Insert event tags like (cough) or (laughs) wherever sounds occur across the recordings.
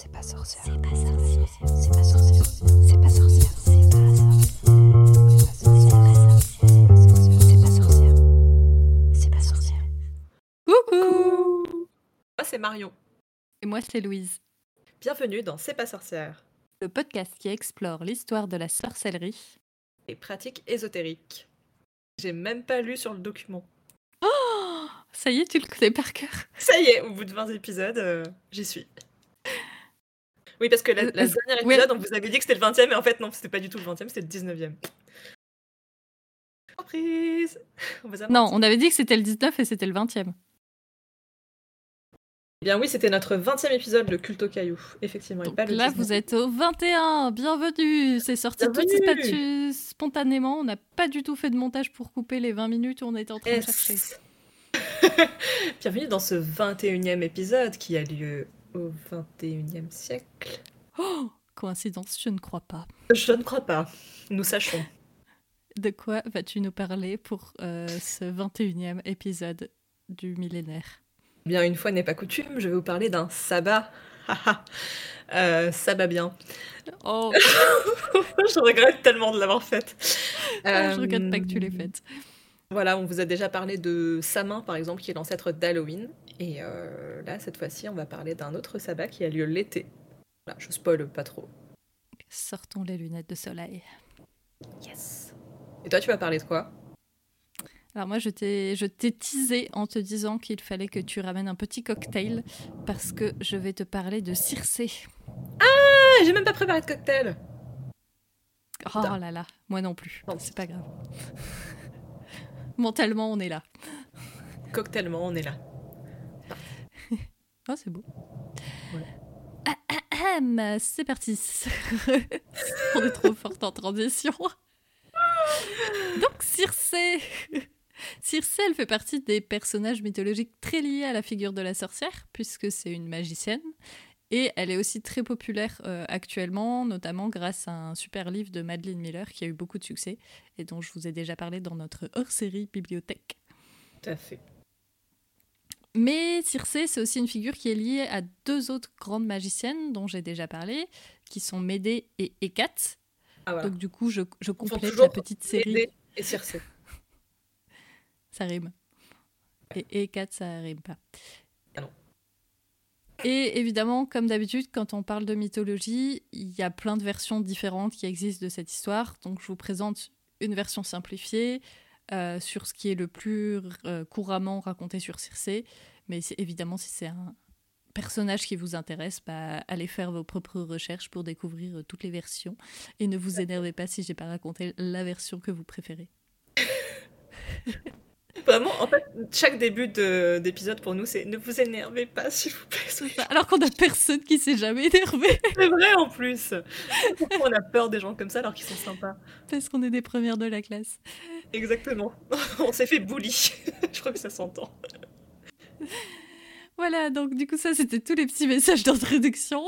C'est pas sorcière. C'est pas sorcière. C'est pas sorcière. C'est pas sorcière. C'est pas sorcière. C'est pas sorcière. C'est pas sorcière. Coucou Moi c'est Marion. Et moi c'est Louise. Bienvenue dans C'est pas sorcière. Le podcast qui explore l'histoire de la sorcellerie. Et pratiques ésotériques. J'ai même pas lu sur le document. Oh Ça y est, tu le connais par cœur. Ça y est, au bout de 20 épisodes, euh, j'y suis. Oui, parce que la, Euh, la dernière épisode, on vous avait dit que c'était le 20e, mais en fait, non, c'était pas du tout le 20e, c'était le 19e. Surprise On Non, on avait dit que c'était le 19 et c'était le 20e. Eh bien oui, c'était notre 20e épisode de Culte au Caillou, effectivement. et Donc pas le là, 19e. vous êtes au 21. Bienvenue. C'est sorti tout spontanément. On n'a pas du tout fait de montage pour couper les 20 minutes où on était en train de chercher. Yes. (laughs) Bienvenue dans ce 21e épisode qui a lieu au 21e siècle. Oh Coïncidence, je ne crois pas. Je ne crois pas. Nous sachons. De quoi vas-tu nous parler pour euh, ce 21e épisode du millénaire? Bien, une fois n'est pas coutume, je vais vous parler d'un sabbat. Euh, sabbat bien. Oh, (laughs) je regrette tellement de l'avoir faite. Ah, je regrette pas que tu l'aies Euh, faite. Voilà, on vous a déjà parlé de Samin, par exemple, qui est l'ancêtre d'Halloween. Et euh, là, cette fois-ci, on va parler d'un autre sabbat qui a lieu l'été. Voilà, je spoil pas trop. Sortons les lunettes de soleil. Yes. Et toi, tu vas parler de quoi? Alors moi, je t'ai, je t'ai teasé en te disant qu'il fallait que tu ramènes un petit cocktail parce que je vais te parler de Circé. Ah, j'ai même pas préparé de cocktail. Oh Putain. là là, moi non plus. Non. C'est pas grave. Mentalement, on est là. Cocktaillement, on est là. Oh, c'est beau. Ouais. Ahem, c'est parti. (laughs) on est trop forte en transition. Donc Circé. Circé, elle fait partie des personnages mythologiques très liés à la figure de la sorcière, puisque c'est une magicienne. Et elle est aussi très populaire euh, actuellement, notamment grâce à un super livre de Madeleine Miller qui a eu beaucoup de succès et dont je vous ai déjà parlé dans notre hors-série bibliothèque. Tout à fait. Mais Circé, c'est aussi une figure qui est liée à deux autres grandes magiciennes dont j'ai déjà parlé, qui sont Médée et Hécate. Ah voilà. Donc du coup, je, je complète la petite série. Médée et Circé. (laughs) Ça rime. Et Hécate, ça rime pas. Et évidemment, comme d'habitude, quand on parle de mythologie, il y a plein de versions différentes qui existent de cette histoire. Donc je vous présente une version simplifiée euh, sur ce qui est le plus euh, couramment raconté sur Circé. Mais évidemment, si c'est un personnage qui vous intéresse, bah, allez faire vos propres recherches pour découvrir euh, toutes les versions. Et ne vous énervez pas si j'ai pas raconté la version que vous préférez. (laughs) Vraiment, en fait, chaque début de- d'épisode pour nous, c'est ne vous énervez pas, s'il vous plaît. Ça. Alors qu'on a personne qui s'est jamais énervé (laughs) C'est vrai en plus. Pourquoi on a peur des gens comme ça alors qu'ils sont sympas? Parce qu'on est des premières de la classe. Exactement. (laughs) On s'est fait bully. (laughs) Je crois que ça s'entend. Voilà, donc du coup ça c'était tous les petits messages d'introduction.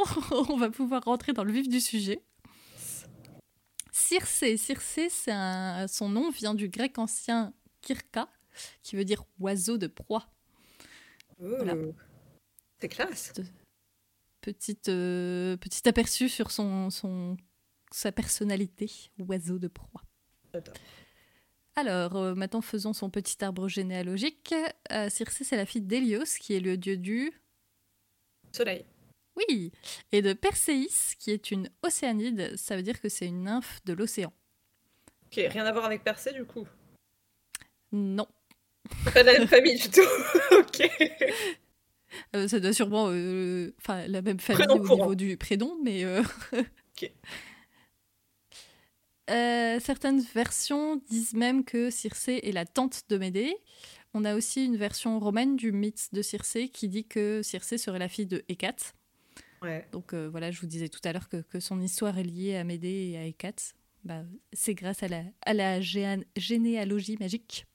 On va pouvoir rentrer dans le vif du sujet. Circé, Circé, un... son nom vient du grec ancien kirka, qui veut dire oiseau de proie. Voilà. C'est classe. Petite, euh, petit aperçu sur son, son, sa personnalité, oiseau de proie. J'adore. Alors, euh, maintenant faisons son petit arbre généalogique. Euh, Circé, c'est la fille d'Hélios, qui est le dieu du Soleil. Oui, et de Perséis, qui est une océanide, ça veut dire que c'est une nymphe de l'océan. Ok, rien à voir avec Percé du coup? Non, (laughs) Pas de la même famille du tout. (laughs) ok. Euh, ça doit sûrement, euh, enfin, la même famille Prénom au courant. niveau du prénom, mais. euh, (laughs) Ok. Certaines versions disent même que Circé est la tante de Médée. On a aussi une version romaine du mythe de Circé qui dit que Circé serait la fille de Hécate. Ouais. Donc voilà, je vous disais tout à l'heure que, que son histoire est liée à Médée et à Hécate. Bah, c'est grâce à la, à la généalogie magique.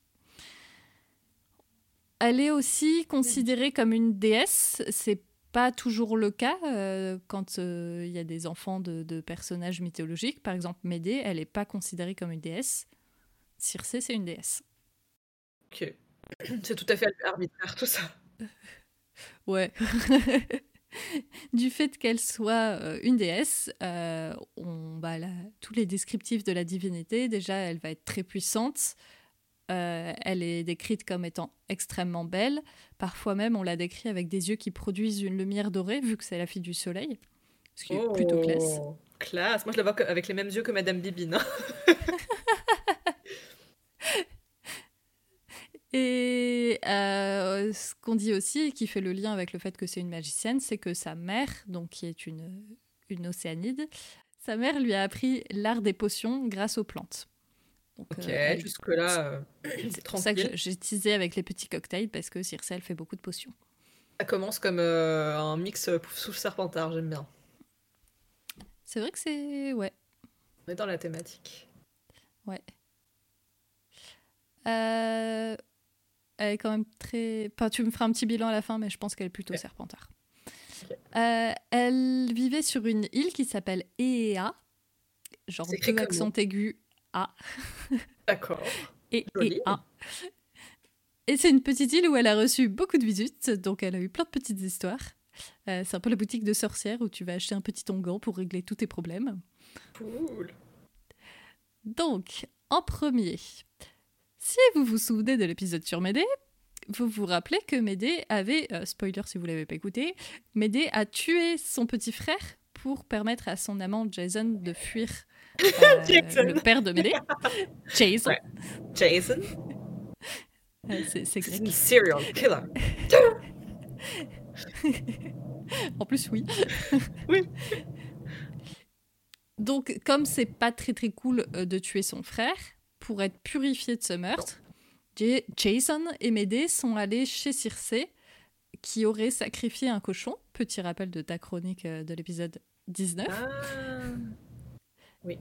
Elle est aussi considérée comme une déesse. C'est pas toujours le cas euh, quand euh, il y a des enfants de, de personnages mythologiques. Par exemple, Médée, elle n'est pas considérée comme une déesse. Circé, c'est une déesse. Ok. (clears throat) C'est tout à fait arbitraire tout ça. (laughs) Ouais. (laughs) du fait qu'elle soit euh, une déesse, on, bah, là, tous les descriptifs de la divinité, déjà, elle va être très puissante. Euh, elle est décrite comme étant extrêmement belle. Parfois même, on la décrit avec des yeux qui produisent une lumière dorée, vu que c'est la fille du soleil. Ce qui est plutôt classe. Oh, Classe. Moi, je la vois avec les mêmes yeux que Madame Bibine. hein. (laughs) Et euh, ce qu'on dit aussi, qui fait le lien avec le fait que c'est une magicienne, c'est que sa mère, donc qui est une, une océanide, sa mère lui a appris l'art des potions grâce aux plantes. Donc, Ok, euh, jusque-là, euh, c'est pour ça que j'ai teasé avec les petits cocktails parce que Circe, elle fait beaucoup de potions. Ça commence comme euh, un mix euh, sous serpentard, j'aime bien. C'est vrai que c'est. Ouais. On est dans la thématique. Ouais. Elle est quand même très. Enfin, tu me feras un petit bilan à la fin, mais je pense qu'elle est plutôt serpentard. Elle vivait sur une île qui s'appelle Eea, genre deux accents aigus A D'accord. et Joli. Ea. Et c'est une petite île où elle a reçu beaucoup de visites, donc elle a eu plein de petites histoires. Euh, c'est un peu la boutique de sorcière où tu vas acheter un petit onguent pour régler tous tes problèmes. Cool. Donc, en premier, si vous vous souvenez de l'épisode sur Médée, vous vous rappelez que Médée avait, euh, spoiler si vous l'avez pas écouté, Médée a tué son petit frère pour permettre à son amant Jason de fuir. Le père de Médée. Jason, Ouais. Jason, Euh, c'est grec. serial killer. (laughs) En plus, oui. (laughs) Oui. Donc, comme c'est pas très très cool euh, de tuer son frère, pour être purifié de ce meurtre, Ja- Jason et Médée sont allés chez Circé, qui aurait sacrifié un cochon. Petit rappel de ta chronique euh, de l'épisode 19. Ah.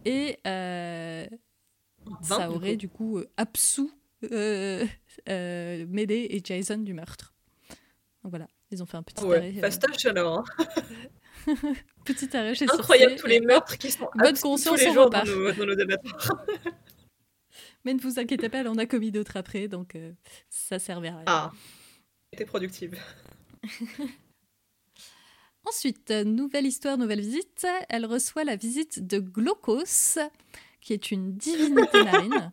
Et euh, ça aurait coup. du coup euh, absous euh, euh, Médée et Jason du meurtre. Donc voilà, ils ont fait un petit Ouais, arrêt. euh, fastoche alors. hein. (laughs) petit arrêt chez Incroyable tous les meurtres qui sont bonne conscience, tous les jours dans nos, dans nos. (laughs) Mais ne vous inquiétez pas, elle en a commis d'autres après, donc euh, ça servait à rien. Ah, était productive. (laughs) Ensuite, nouvelle histoire, nouvelle visite. Elle reçoit la visite de Glaucos, qui est une divinité (laughs) marine.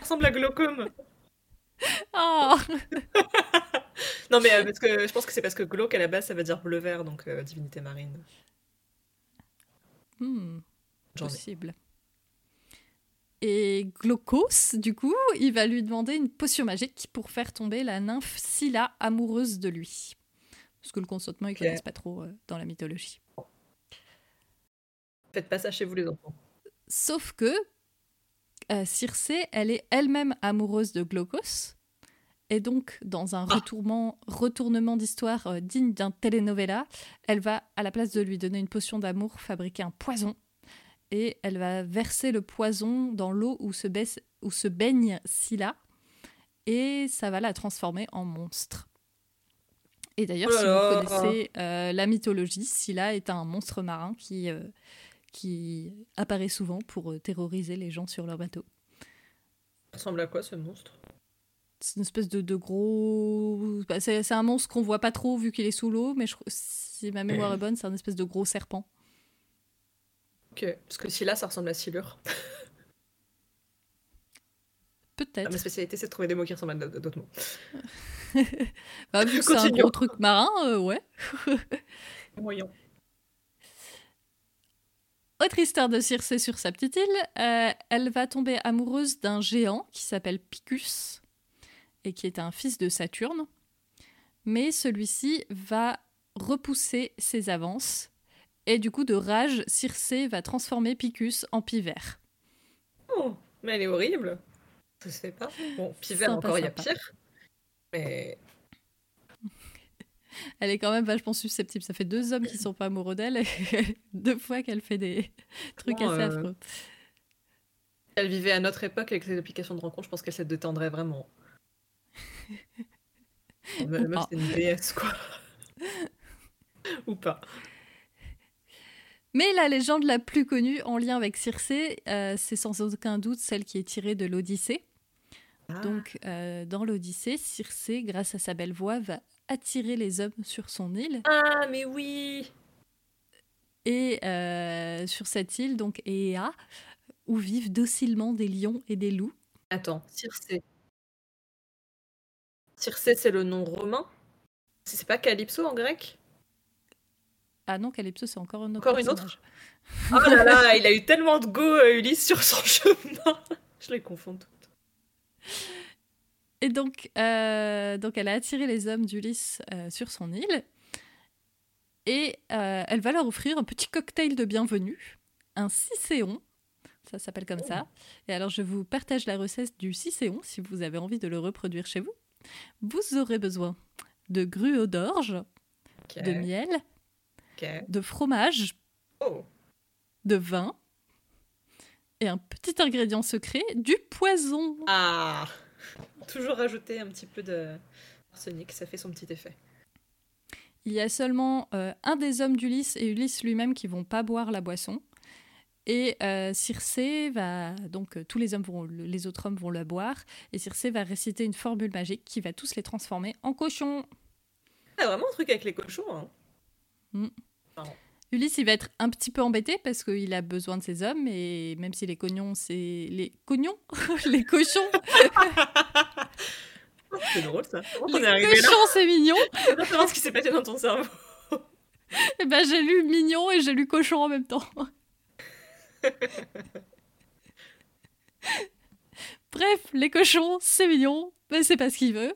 Ressemble à Glaucome. (laughs) Oh (laughs) Non mais euh, parce que je pense que c'est parce que glauque à la base ça veut dire bleu vert donc euh, divinité marine. Hmm. Possible. Et Glaucos, du coup, il va lui demander une potion magique pour faire tomber la nymphe Scylla amoureuse de lui. Parce que le consentement, ils connaissent pas trop euh, dans la mythologie. Faites pas ça chez vous les enfants. Sauf que euh, Circé, elle est elle-même amoureuse de Glaucos. Et donc, dans un Ah. retournement, retournement d'histoire euh, digne d'un telenovela, elle va, à la place de lui donner une potion d'amour, fabriquer un poison. Et elle va verser le poison dans l'eau où, se baisse- où se baigne Scylla. Et ça va la transformer en monstre. Et d'ailleurs, Oh si vous connaissez euh, la mythologie, Scylla est un monstre marin qui, euh, qui apparaît souvent pour euh, terroriser les gens sur leur bateau. Ressemble à quoi ce monstre? C'est une espèce de, de gros. bah, c'est un monstre qu'on voit pas trop vu qu'il est sous l'eau, mais je... si ma mémoire est bonne, c'est un espèce de gros serpent. Ok, parce que là ça ressemble à Silure. (laughs) Ah, Peut-être. ma spécialité c'est de trouver des mots qui ressemblent à d'autres mots. (laughs) Bah, vu que c'est un gros truc marin, euh, ouais. (laughs) Moyen. Autre histoire de Circé sur sa petite île, euh, elle va tomber amoureuse d'un géant qui s'appelle Picus et qui est un fils de Saturne. Mais celui-ci va repousser ses avances et du coup de rage, Circé va transformer Picus en pivert. Oh, mais elle est horrible. Ça se fait pas. Bon, Sympa, encore il y a pire. Mais (laughs) Elle est quand même vachement susceptible. Ça fait deux hommes qui sont pas amoureux d'elle et (laughs) deux fois qu'elle fait des (laughs) trucs Comment, assez euh, affreux. si elle vivait à notre époque avec les applications de rencontre, je pense qu'elle se détendrait vraiment. La meuf, pas. c'est une déesse quoi. Ou pas. Mais la légende la plus connue en lien avec Circé, euh, c'est sans aucun doute celle qui est tirée de l'Odyssée. Ah, Donc, euh, dans l'Odyssée, Circé, grâce à sa belle voix, va attirer les hommes sur son île. Ah, mais oui Et euh, sur cette île, donc Ea, où vivent docilement des lions et des loups. Attends, Circé. Circé, c'est le nom romain? C'est pas Calypso en grec? Ah non, Calypso, c'est encore un autre Encore une autre? Oh là là, (laughs) il a eu tellement de go, euh, Ulysse, sur son (laughs) chemin Je les confonds toutes. (laughs) Et donc, euh, donc, elle a attiré les hommes d'Ulysse euh, sur son île. Et euh, elle va leur offrir un petit cocktail de bienvenue, un cicéon. Ça s'appelle comme ça. Et alors, je vous partage la recette du cicéon si vous avez envie de le reproduire chez vous. Vous aurez besoin de gruau d'orge, de miel, de fromage, Oh. de vin et un petit ingrédient secret, du poison. Ah Toujours rajouter un petit peu de arsenic, ça fait son petit effet. Il y a seulement euh, un des hommes d'Ulysse et Ulysse lui-même qui vont pas boire la boisson. Et euh, Circé va donc euh, tous les hommes vont les autres hommes vont la boire et Circé va réciter une formule magique qui va tous les transformer en cochons. Ah, vraiment un truc avec les cochons, hein. Ulysse il va être un petit peu embêté parce qu'il a besoin de ses hommes et même si les cognons c'est les cognons (laughs) les cochons (laughs) C'est drôle ça. Comment on est les arrivé cochons c'est mignon (laughs) Je savoir ce qui s'est passé dans ton cerveau. et ben j'ai lu mignon et j'ai lu cochon en même temps. Bref, les cochons, c'est mignon, mais c'est pas ce qu'il veut.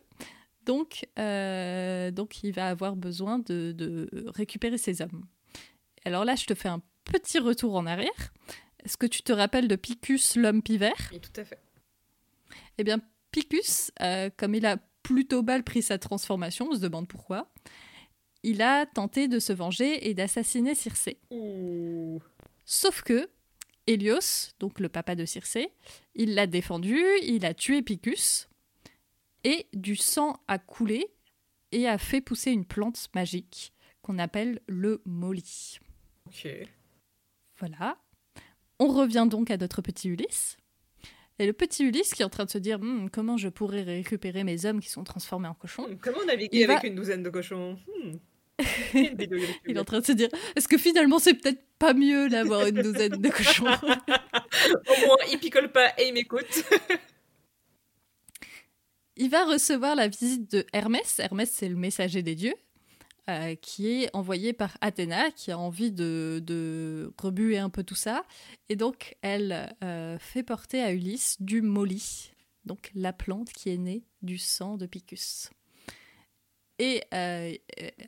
Donc, euh, donc il va avoir besoin de, de récupérer ses hommes. Alors là, je te fais un petit retour en arrière. Est-ce que tu te rappelles de Picus, l'homme pivert? Oui, tout à fait. Eh bien, Picus, euh, comme il a plutôt mal pris sa transformation, on se demande pourquoi, il a tenté de se venger et d'assassiner Circé. Ouh. Sauf que Hélios, donc le papa de Circé, il l'a défendu, il a tué Picus, et du sang a coulé et a fait pousser une plante magique qu'on appelle le molly. Ok. Voilà. On revient donc à notre petit Ulysse. Et le petit Ulysse qui est en train de se dire Hmm, comment je pourrais récupérer mes hommes qui sont transformés en cochons. Hmm, Comment naviguer va- avec une douzaine de cochons Hmm. (laughs) Il est en train de se dire est-ce que finalement c'est peut-être pas mieux d'avoir une douzaine de cochons (laughs) (laughs) Au moins, il picole pas et il m'écoute. Il va recevoir la visite de Hermès. Hermès, c'est le messager des dieux, euh, qui est envoyé par Athéna, qui a envie de, de rebuer un peu tout ça. Et donc, elle euh, fait porter à Ulysse du molly, donc la plante qui est née du sang de Picus. Et euh,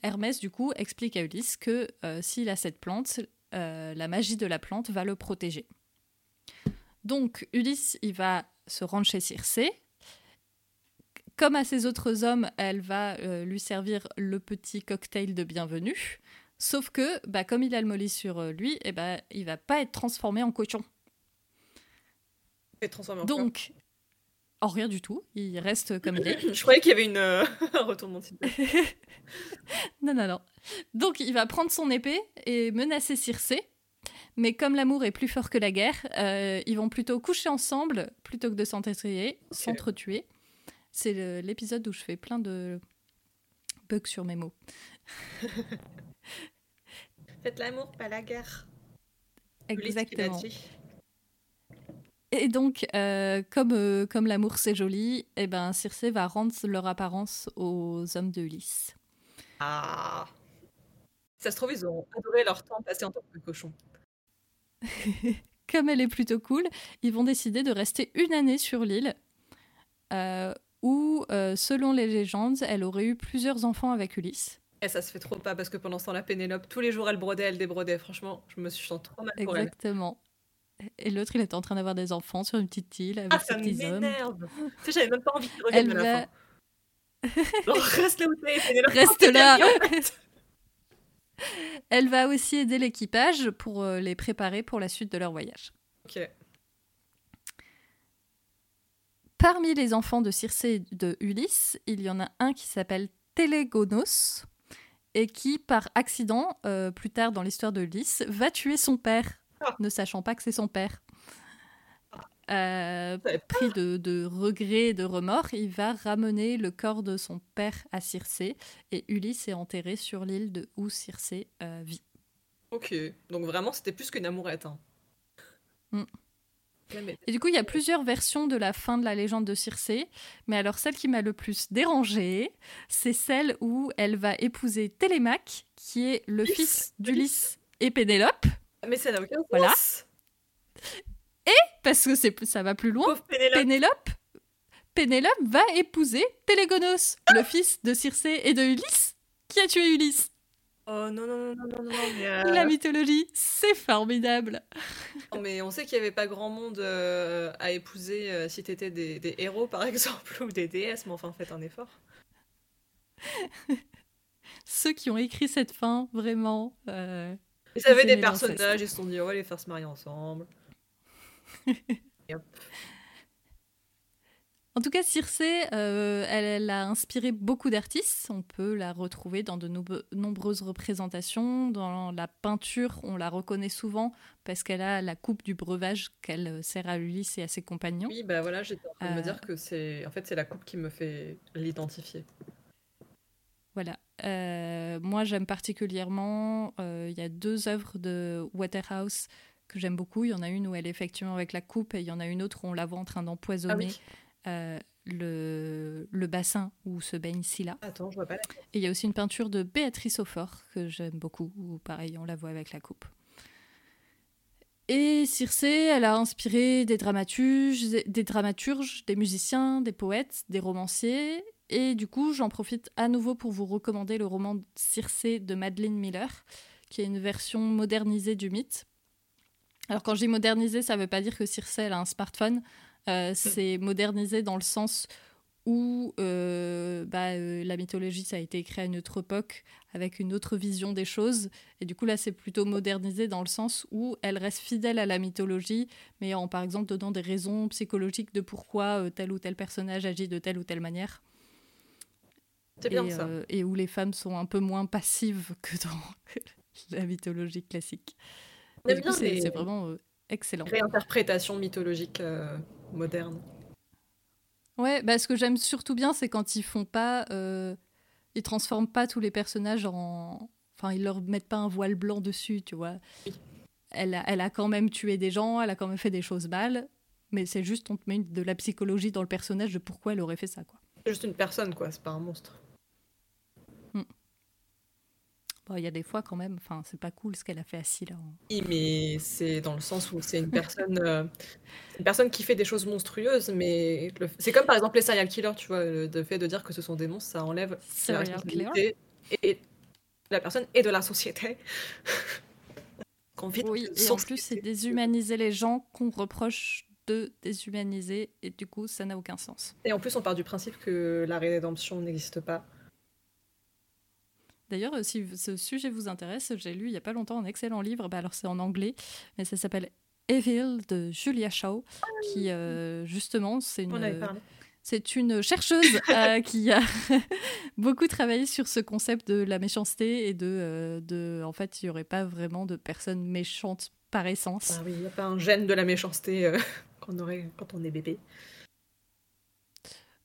Hermès, du coup, explique à Ulysse que s'il a cette plante, la magie de la plante va le protéger. Donc, Ulysse, il va se rendre chez Circé, comme à ses autres hommes, elle va euh, lui servir le petit cocktail de bienvenue. Sauf que, bah, comme il a le molly sur euh, lui, eh ben, il va pas être transformé en cochon. Et transformé en quoi Donc, en rien du tout, il reste comme il est. (clears throat) Je croyais qu'il y avait une, euh, (laughs) un retournement de. (laughs) Non, non, non. Donc, il va prendre son épée et menacer Circé. Mais comme l'amour est plus fort que la guerre, euh, ils vont plutôt coucher ensemble plutôt que de s'entretuer. s'entretuer. C'est l'épisode où je fais plein de bugs sur mes mots. (laughs) Faites l'amour, pas la guerre. Exactement. Et donc, euh, comme, euh, comme l'amour c'est joli, eh ben, Circé va rendre leur apparence aux hommes de Ulysse. Ah. Ça se trouve, ils ont adoré leur temps passé en tant que cochon. (laughs) Comme elle est plutôt cool, ils vont décider de rester une année sur l'île, euh, où, euh, selon les légendes, elle aurait eu plusieurs enfants avec Ulysse. Et ça se fait trop pas parce que pendant ce temps-là, Pénélope, tous les jours, elle brodait, elle débrodait. Franchement, je me suis senti trop mal pour elle. Exactement. Et l'autre, il était en train d'avoir des enfants sur une petite île avec Ah, ses ça petits hommes. m'énerve. tu sais, j'avais même pas envie à la va... Genre, (laughs) reste là où t'es, Pénélope. Reste t'es là. bien, en fait. Elle va aussi aider l'équipage pour euh, les préparer pour la suite de leur voyage. Ok. Parmi les enfants de Circé et de Ulysse, il y en a un qui s'appelle Télégonos et qui, par accident, euh, plus tard dans l'histoire de Ulysse, va tuer son père, Ah. ne sachant pas que c'est son père. euh, pris de, de regrets et de remords, il va ramener le corps de son père à Circé et Ulysse est enterré sur l'île de où Circé euh, vit. Ok, donc vraiment c'était plus qu'une amourette. Hein. Mm. Et du coup, il y a plusieurs versions de la fin de la légende de Circé, mais alors celle qui m'a le plus dérangée, c'est celle où elle va épouser Télémaque, qui est le fils d'Ulysse et Pénélope, Mais ça n'a aucun sens. Voilà. parce que c'est ça va plus loin. Pénélope. Pénélope, Pénélope va épouser Télégonos, le fils de Circé et de Ulysse, qui a tué Ulysse? Oh non, non, non, non, non, non, mais, euh, La mythologie, c'est formidable. non, mais on sait qu'il n'y avait pas grand monde euh, à épouser euh, si t'étais des, des héros par (laughs) exemple ou des déesses, mais enfin faites un effort. Ceux qui ont écrit cette fin, vraiment. Ils avaient des personnages, ils se sont dit on va les faire se marier ensemble. (laughs) En tout cas, Circé, euh, elle, elle a inspiré beaucoup d'artistes. On peut la retrouver dans de nombre- nombreuses représentations. Dans la peinture, on la reconnaît souvent parce qu'elle a la coupe du breuvage qu'elle euh, sert à Ulysse et à ses compagnons. Oui, bah voilà, j'étais en train de me Euh. dire que c'est en fait c'est la coupe qui me fait l'identifier. Voilà. Euh, moi, j'aime particulièrement. Il y a deux œuvres de Waterhouse que j'aime beaucoup. Il y en a une où elle est effectivement avec la coupe et il y en a une autre où on la voit en train Ah d'empoisonner oui. Euh, le, le bassin où se baigne Scylla. Attends, je vois pas la Et il y a aussi une peinture de Béatrice Aufort que j'aime beaucoup, où pareil, on la voit avec la coupe. Et Circé, elle a inspiré des dramaturges, des dramaturges, des musiciens, des poètes, des romanciers. Et du coup, j'en profite à nouveau pour vous recommander le roman Circé de Madeleine Miller, qui est une version modernisée du mythe. Alors quand je dis modernisé, ça ne veut pas dire que Circé elle a un smartphone. Euh, c'est modernisé dans le sens où euh, bah, euh, la mythologie, ça a été écrit à une autre époque, avec une autre vision des choses. Et du coup, là, c'est plutôt modernisé dans le sens où elle reste fidèle à la mythologie, mais en, par exemple, donnant des raisons psychologiques de pourquoi euh, tel ou tel personnage agit de telle ou telle manière. C'est bien et, ça. et où les femmes sont un peu moins passives que dans (laughs) la mythologie classique. C'est vraiment excellent. réinterprétations mythologiques euh, modernes. Ouais, bah, ce que j'aime surtout bien, c'est quand ils font pas. euh, ils transforment pas tous les personnages en. Enfin, ils leur mettent pas un voile blanc dessus, tu vois. Oui. Elle a, elle a quand même tué des gens, elle a quand même fait des choses mal, mais c'est juste, on te met de la psychologie dans le personnage de pourquoi elle aurait fait ça, quoi. C'est juste une personne, quoi, c'est pas un monstre. Bon, il y a des fois quand même, enfin, c'est pas cool ce qu'elle a fait à Scylla. hein. Oui, mais c'est dans le sens où c'est une personne, euh, une personne qui fait des choses monstrueuses, mais le- c'est comme par exemple les serial killers, tu vois, le, fait de dire que ce sont des monstres, ça enlève la responsabilité et la personne et de la société. (laughs) Oui, et en plus, c'est déshumaniser les gens qu'on reproche de déshumaniser, et du coup, ça n'a aucun sens. Et en plus, on part du principe que la rédemption n'existe pas. D'ailleurs, si ce sujet vous intéresse, j'ai lu il y a pas longtemps un excellent livre, bah alors c'est en anglais, mais ça s'appelle Evil de Julia Shaw, qui euh, justement, c'est On en avait une, parlé. c'est une chercheuse (laughs) euh, qui a (laughs) beaucoup travaillé sur ce concept de la méchanceté et de, euh, de en fait, il n'y aurait pas vraiment de personnes méchantes par essence. Ah oui, il n'y a pas un gène de la méchanceté euh, (laughs) qu'on aurait quand on est bébé.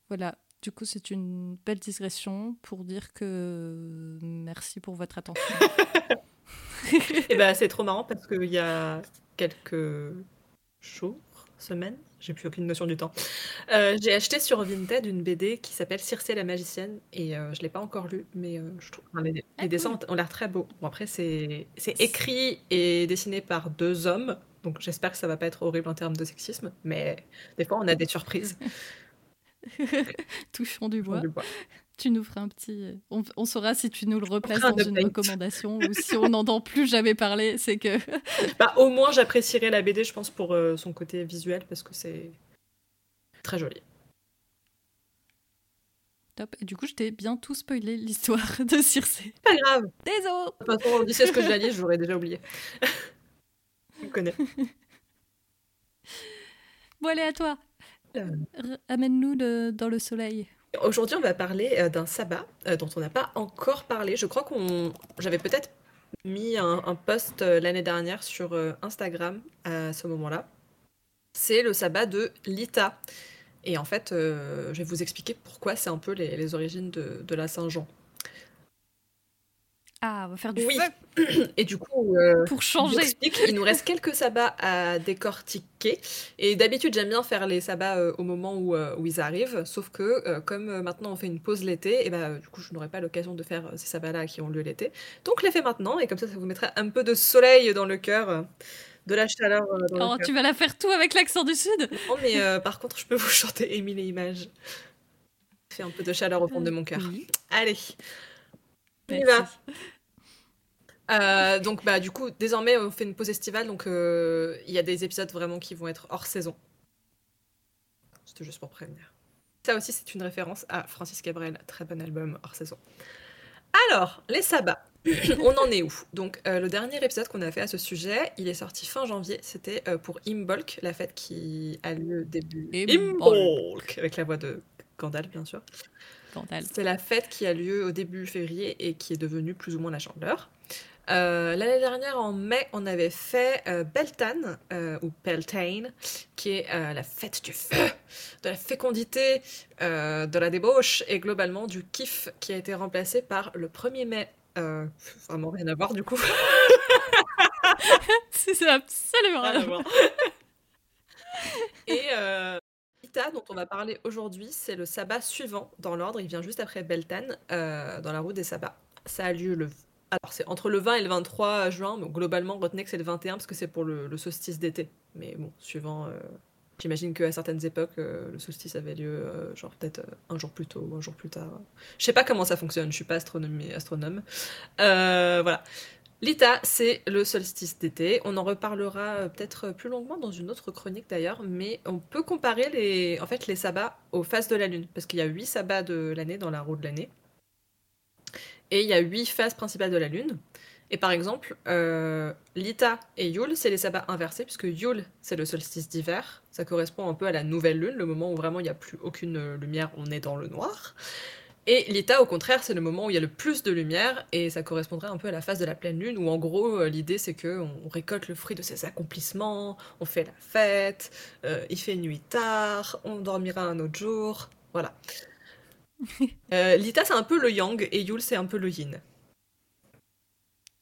Voilà. Du coup, c'est une belle digression pour dire que merci pour votre attention. (laughs) Et bah, c'est trop marrant parce qu'il y a quelques jours, semaines, j'ai plus aucune notion du temps, euh, j'ai acheté sur Vinted une BD qui s'appelle Circé la magicienne et euh, je l'ai pas encore lue, mais euh, je trouve enfin, les, les Ah, dessins cool. ont l'air très beaux. Bon, après, c'est c'est écrit et dessiné par deux hommes, donc j'espère que ça va pas être horrible en termes de sexisme, mais des fois on a des surprises. (laughs) (laughs) Touchons du bois. Du bois. Tu nous feras un petit. On, on saura si tu nous le replaces dans une recommandation ou si on n'entend plus jamais parler. C'est que. (laughs) Bah, au moins, j'apprécierais la BD, je pense, pour euh, son côté visuel parce que c'est très joli. Top. Et du coup, je t'ai bien tout spoilé l'histoire de Circé. Pas grave. Désolé. De toute façon, à ce que je la je l'aurais déjà oublié. Je me connais. Bon, allez, à toi. Euh. Amène-nous dans le soleil. Aujourd'hui, on va parler euh, d'un sabbat euh, dont on n'a pas encore parlé. Je crois qu'on, j'avais peut-être mis un, un post l'année dernière sur Instagram à ce moment-là. c'est le sabbat de Lita. Et en fait, je vais vous expliquer pourquoi c'est un peu les, origines de la Saint-Jean. Ah, on va faire du Oui. feu Et du coup, euh, pour changer. il nous reste quelques sabbats à décortiquer. Et d'habitude, j'aime bien faire les sabbats euh, au moment où, euh, où ils arrivent. Sauf que, comme maintenant on fait une pause l'été, et ben, du coup, je n'aurai pas l'occasion de faire ces sabbats-là qui ont lieu l'été. Donc, les fais maintenant. Et comme ça, ça vous mettra un peu de soleil dans le cœur, de la chaleur dans Oh, le tu vas la faire tout avec l'accent du Sud Non, mais par contre, je peux vous (laughs) chanter Émile et Images. Fait un peu de chaleur au fond de mon cœur. Oui. Allez, Merci. Euh, donc bah du coup désormais on fait une pause estivale donc euh, il y a des épisodes vraiment qui vont être hors saison. C'était juste pour prévenir. Ça aussi c'est une référence à Francis Cabrel, très bon album hors saison. Alors les sabbats, (coughs) on en est où? Donc euh, le dernier épisode qu'on a fait à ce sujet, il est sorti fin janvier, c'était pour Imbolc, la fête qui a lieu début Imbolc. Imbolc avec la voix de Gandalf bien sûr. C'est la fête qui a lieu au début février et qui est devenue plus ou moins la chandeleur. Euh, L'année dernière, en mai, on avait fait euh, Beltane, euh, ou Beltane, qui est euh, la fête du feu, de la fécondité, de la débauche et globalement du kiff qui a été remplacé par le 1er mai. Vraiment rien à voir du coup. (laughs) C'est absolument Rien à voir. Et euh, Ita, dont on va parler aujourd'hui, c'est le sabbat suivant dans l'ordre. Il vient juste après Beltane, euh, dans la route des sabbats. Ça a lieu le. Alors, c'est entre le 20 et le 23 juin, mais globalement, retenez que c'est le 21 parce que c'est pour le, solstice d'été. Mais bon, suivant. euh, J'imagine qu'à certaines époques, euh, le solstice avait lieu, genre peut-être un jour plus tôt ou un jour plus tard. Je sais pas comment ça fonctionne, je suis pas astronome. voilà. L'ITA, c'est le solstice d'été. On en reparlera euh, peut-être plus longuement dans une autre chronique d'ailleurs, mais on peut comparer les, en fait, les sabbats aux phases de la Lune, parce qu'il y a huit sabbats de l'année dans la roue de l'année. Et il y a huit phases principales de la Lune. Et par exemple, euh, Lita et Yule, c'est les sabbats inversés, puisque Yule, c'est le solstice d'hiver. Ça correspond un peu à la nouvelle Lune, le moment où vraiment il n'y a plus aucune lumière, on est dans le noir. Et Lita, au contraire, c'est le moment où il y a le plus de lumière, et ça correspondrait un peu à la phase de la pleine lune, où en gros, euh, l'idée c'est que on récolte le fruit de ses accomplissements, on fait la fête, euh, il fait nuit tard, on dormira un autre jour, voilà. (laughs) Euh, Lita, c'est un peu le yang, et Yule, c'est un peu le yin.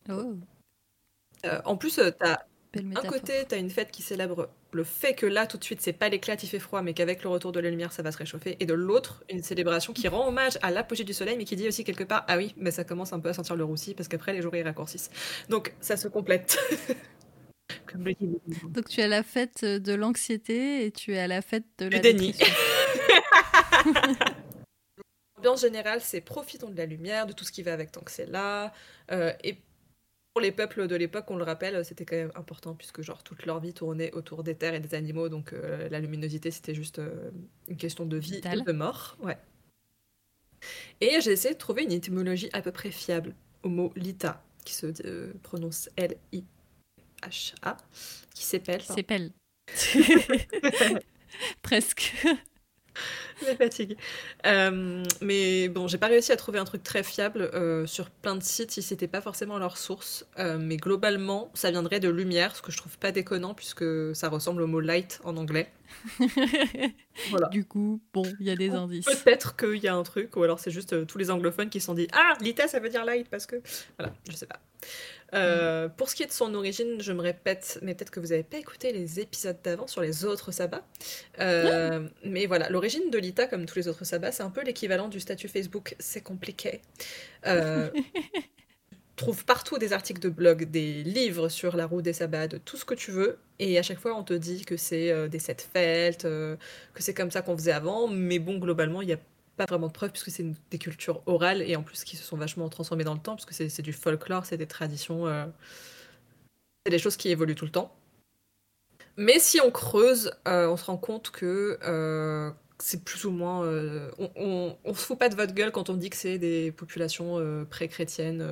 Oh, Euh, en plus, t'as belle Un métaphore. côté, t'as une fête qui célèbre le fait que là, tout de suite, c'est pas l'éclat, il fait froid, mais qu'avec le retour de la lumière, ça va se réchauffer. Et de l'autre, une célébration qui rend hommage à l'apogée du soleil, mais qui dit aussi quelque part, ah oui, mais ça commence un peu à sentir le roussi, parce qu'après, les jours, ils raccourcissent. Donc, ça se complète. (laughs) Comme le dit le- Donc tu as la fête de l'anxiété et tu es à la fête de Du la déni. dépression. (laughs) L'ambiance générale, c'est profitons de la lumière, de tout ce qui va avec tant que c'est là. Euh, et pour les peuples de l'époque, on le rappelle, c'était quand même important puisque genre toute leur vie tournait autour des terres et des animaux, donc euh, la luminosité c'était juste euh, une question de vie Vital. et de mort. Ouais. Et j'ai essayé de trouver une étymologie à peu près fiable au mot lita, qui se euh, prononce L-I-H-A, qui s'épelle. C'est pelle. (laughs) (laughs) Presque. (laughs) La fatigue. Euh, mais bon, j'ai pas réussi à trouver un truc très fiable euh, sur plein de sites si c'était pas forcément leur source. Euh, mais globalement, ça viendrait de lumière, ce que je trouve pas déconnant puisque ça ressemble au mot light en anglais. (laughs) Voilà. Du coup, bon, il y a des Ou indices. Peut-être qu'il y a un truc, ou alors c'est juste tous les anglophones qui se sont dit Ah, Lita ça veut dire light parce que. Voilà, je sais pas. Euh, Pour ce qui est de son origine, je me répète, mais peut-être que vous avez pas écouté les épisodes d'avant sur les autres sabbats. Euh, Mais voilà, l'origine de Lita, comme tous les autres sabbats, c'est un peu l'équivalent du statut Facebook C'est compliqué. Euh, (laughs) trouve partout des articles de blog, des livres sur la roue des sabbats, de tout ce que tu veux. Et à chaque fois, on te dit que c'est euh, des sept fêtes, euh, que c'est comme ça qu'on faisait avant. Mais bon, globalement, il n'y a pas vraiment de preuves puisque c'est des cultures orales et en plus qui se sont vachement transformées dans le temps puisque c'est c'est du folklore, c'est des traditions, euh, c'est des choses qui évoluent tout le temps. Mais si on creuse, euh, on se rend compte que euh, c'est plus ou moins. on, on, se fout pas de votre gueule quand on dit que c'est des populations pré-chrétiennes,